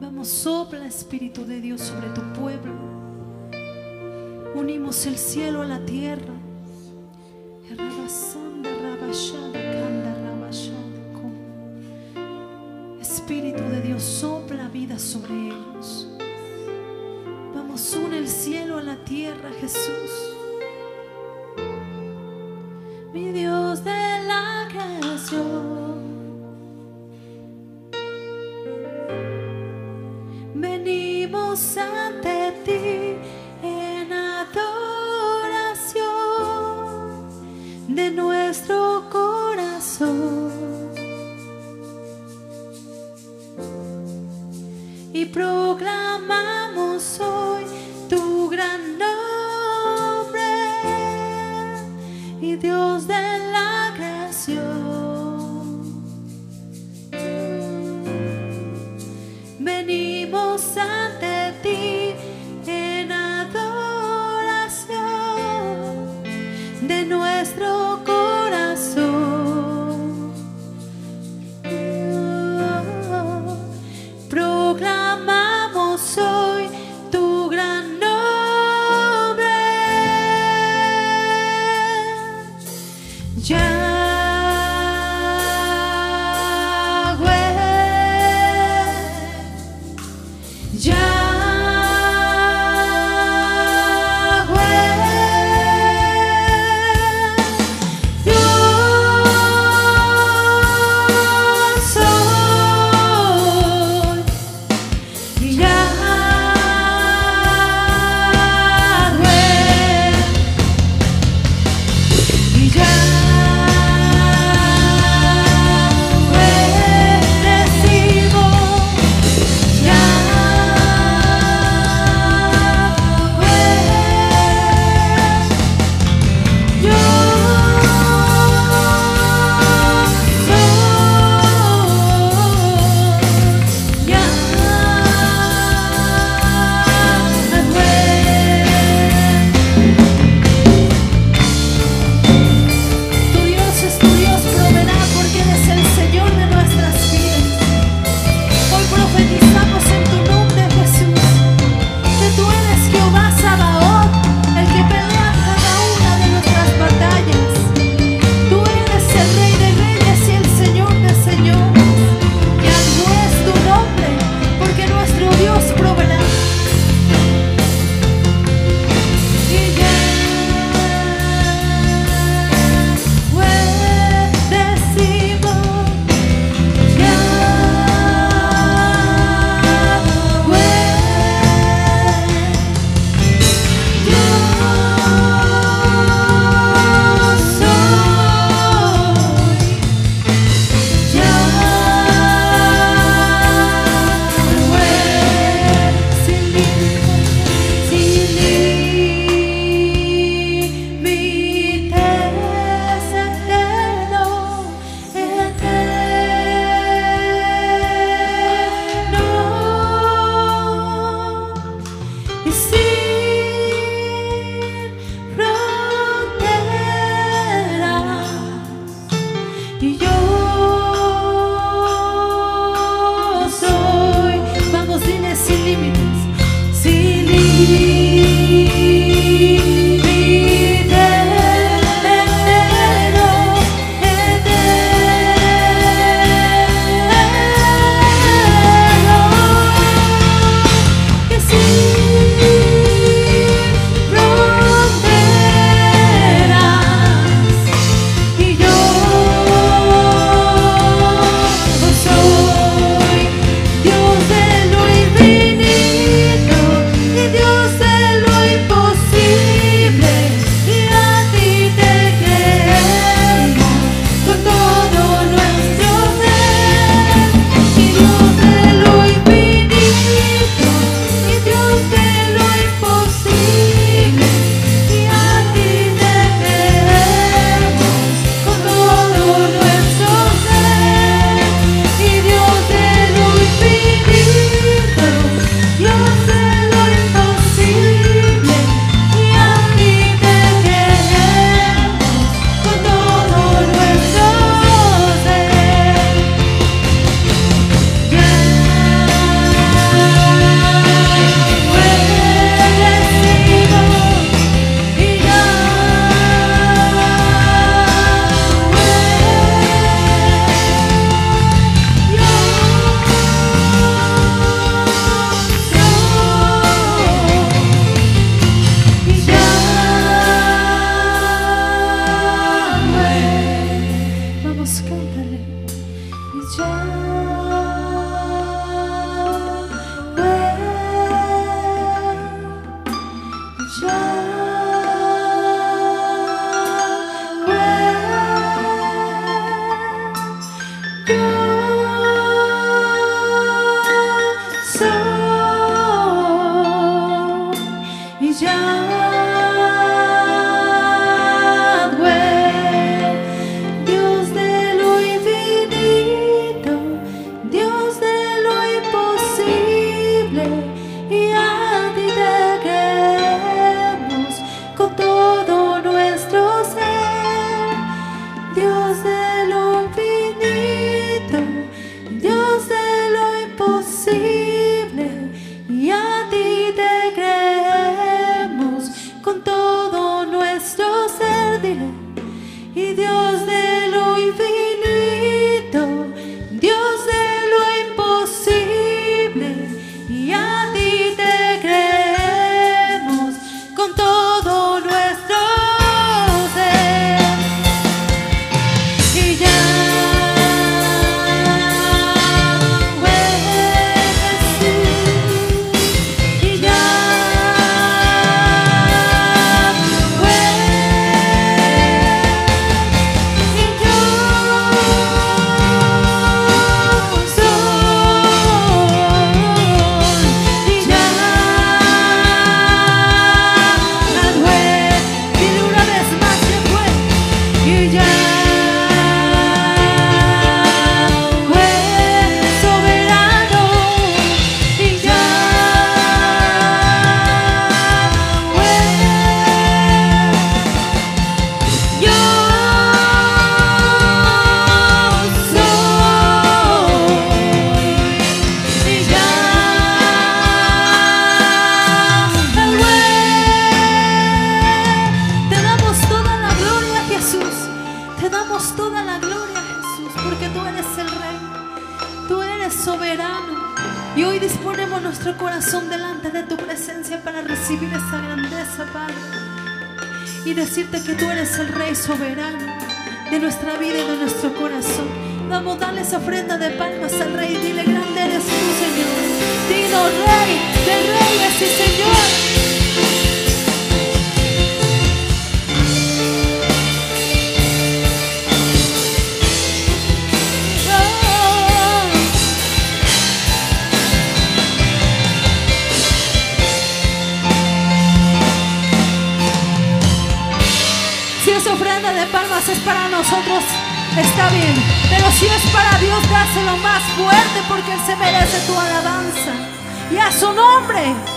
Vamos, sopla Espíritu de Dios sobre tu pueblo. Unimos el cielo a la tierra. Espíritu de Dios sopla vida sobre ellos. Vamos, une el cielo a la tierra, Jesús. Ante ti en adoración de nuestro corazón. Y proclamamos hoy tu gran nombre y Dios de you. Nuestro corazón delante de tu presencia para recibir esa grandeza Padre y decirte que tú eres el Rey soberano de nuestra vida y de nuestro corazón. Vamos, dale esa ofrenda de palmas al Rey. Dile, grande eres tú, Señor. Dilo, Rey de reyes y Señor. Es para nosotros, está bien. Pero si es para Dios, dáselo más fuerte porque Él se merece tu alabanza. Y a su nombre.